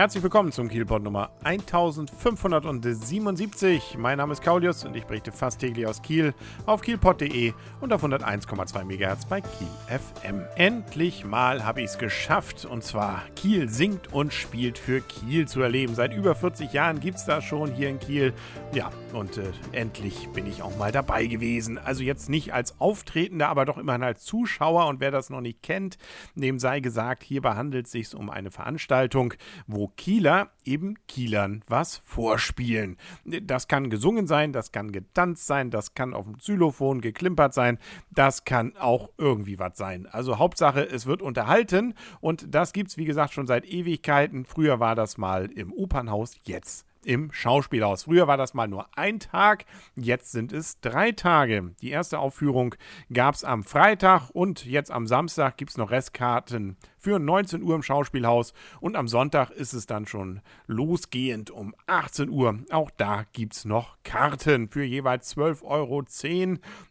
Herzlich willkommen zum Kielpot Nummer 1577. Mein Name ist Kaulius und ich berichte fast täglich aus Kiel auf kielpot.de und auf 101,2 MHz bei Kiel FM. Endlich mal habe ich es geschafft und zwar Kiel singt und spielt für Kiel zu erleben. Seit über 40 Jahren gibt es das schon hier in Kiel. Ja, und äh, endlich bin ich auch mal dabei gewesen. Also jetzt nicht als Auftretender, aber doch immerhin als Zuschauer und wer das noch nicht kennt, dem sei gesagt, hierbei handelt es sich um eine Veranstaltung, wo Kieler eben Kielern was vorspielen. Das kann gesungen sein, das kann getanzt sein, das kann auf dem Xylophon geklimpert sein, das kann auch irgendwie was sein. Also Hauptsache, es wird unterhalten und das gibt es, wie gesagt, schon seit Ewigkeiten. Früher war das mal im Opernhaus, jetzt im Schauspielhaus. Früher war das mal nur ein Tag, jetzt sind es drei Tage. Die erste Aufführung gab es am Freitag und jetzt am Samstag gibt es noch Restkarten für 19 Uhr im Schauspielhaus und am Sonntag ist es dann schon losgehend um 18 Uhr. Auch da gibt es noch Karten für jeweils 12,10 Euro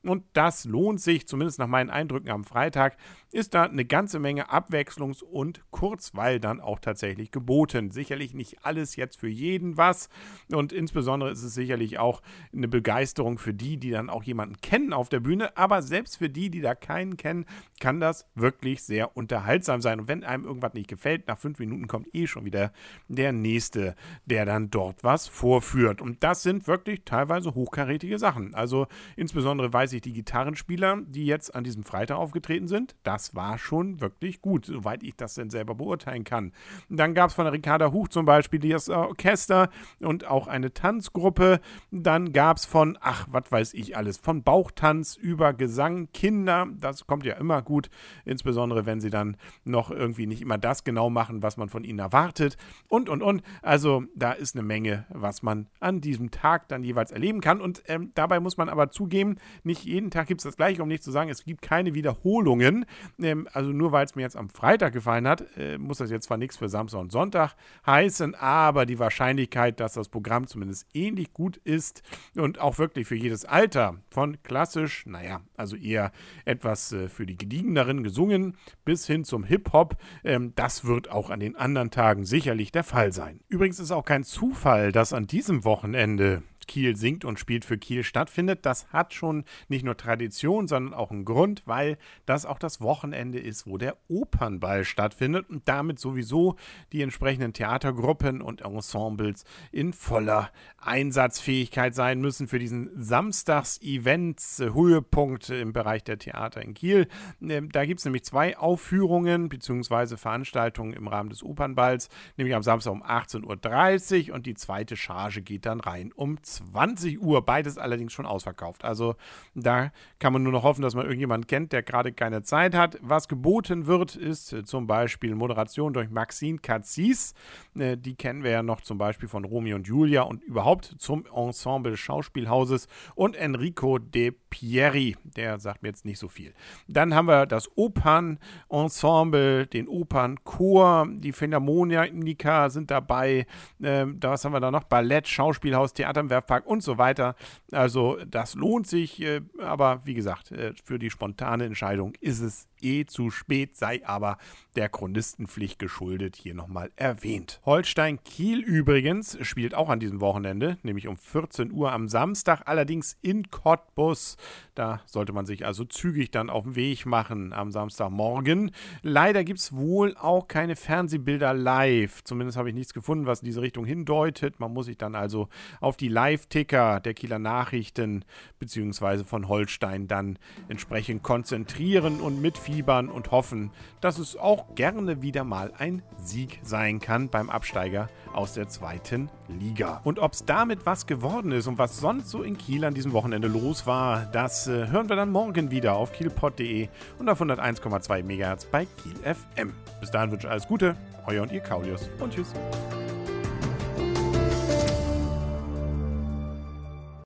und das lohnt sich, zumindest nach meinen Eindrücken am Freitag, ist da eine ganze Menge Abwechslungs- und Kurzweil dann auch tatsächlich geboten. Sicherlich nicht alles jetzt für jeden was und insbesondere ist es sicherlich auch eine Begeisterung für die, die dann auch jemanden kennen auf der Bühne, aber selbst für die, die da keinen kennen, kann das wirklich sehr unterhaltsam sein. Und wenn einem irgendwas nicht gefällt, nach fünf Minuten kommt eh schon wieder der Nächste, der dann dort was vorführt. Und das sind wirklich teilweise hochkarätige Sachen. Also insbesondere weiß ich die Gitarrenspieler, die jetzt an diesem Freitag aufgetreten sind, das war schon wirklich gut, soweit ich das denn selber beurteilen kann. Dann gab es von Ricarda Huch zum Beispiel das Orchester und auch eine Tanzgruppe. Dann gab es von, ach, was weiß ich alles, von Bauchtanz über Gesang, Kinder, das kommt ja immer gut, insbesondere wenn sie dann noch irgendwie nicht immer das genau machen, was man von ihnen erwartet und, und, und. Also da ist eine Menge, was man an diesem Tag dann jeweils erleben kann. Und ähm, dabei muss man aber zugeben, nicht jeden Tag gibt es das gleiche, um nicht zu sagen, es gibt keine Wiederholungen. Ähm, also nur weil es mir jetzt am Freitag gefallen hat, äh, muss das jetzt zwar nichts für Samstag und Sonntag heißen, aber die Wahrscheinlichkeit, dass das Programm zumindest ähnlich gut ist und auch wirklich für jedes Alter von klassisch, naja, also eher etwas äh, für die gediegeneren gesungen bis hin zum Hip-Hop Hip-Hop. Ähm, das wird auch an den anderen Tagen sicherlich der Fall sein. Übrigens ist auch kein Zufall, dass an diesem Wochenende Kiel singt und spielt für Kiel stattfindet. Das hat schon nicht nur Tradition, sondern auch einen Grund, weil das auch das Wochenende ist, wo der Opernball stattfindet und damit sowieso die entsprechenden Theatergruppen und Ensembles in voller Einsatzfähigkeit sein müssen für diesen Samstags-Events-Höhepunkt im Bereich der Theater in Kiel. Ähm, da gibt es nämlich zwei Aufführungen bzw. Veranstaltungen im Rahmen des Opernballs, nämlich am Samstag um 18.30 Uhr und die zweite Charge geht dann rein um 20 20 Uhr, beides allerdings schon ausverkauft. Also da kann man nur noch hoffen, dass man irgendjemanden kennt, der gerade keine Zeit hat. Was geboten wird, ist äh, zum Beispiel Moderation durch Maxine Katzis. Äh, die kennen wir ja noch zum Beispiel von Romeo und Julia und überhaupt zum Ensemble Schauspielhauses und Enrico De Pieri, der sagt mir jetzt nicht so viel. Dann haben wir das Opernensemble, den Opernchor, die Philharmoniker sind dabei. Ähm, was haben wir da noch? Ballett, Schauspielhaus, Theater Wildpark und so weiter. Also das lohnt sich, äh, aber wie gesagt, äh, für die spontane Entscheidung ist es eh zu spät, sei aber der Chronistenpflicht geschuldet hier nochmal erwähnt. Holstein Kiel übrigens spielt auch an diesem Wochenende, nämlich um 14 Uhr am Samstag, allerdings in Cottbus. Da sollte man sich also zügig dann auf den Weg machen am Samstagmorgen. Leider gibt es wohl auch keine Fernsehbilder live. Zumindest habe ich nichts gefunden, was in diese Richtung hindeutet. Man muss sich dann also auf die Live-Ticker der Kieler Nachrichten bzw. von Holstein dann entsprechend konzentrieren und mitfiebern fiebern und hoffen, dass es auch gerne wieder mal ein Sieg sein kann beim Absteiger aus der zweiten Liga. Und ob es damit was geworden ist und was sonst so in Kiel an diesem Wochenende los war, das äh, hören wir dann morgen wieder auf kielpot.de und auf 101,2 MHz bei Kiel FM. Bis dahin wünsche ich alles Gute, euer und ihr Kaulius und tschüss.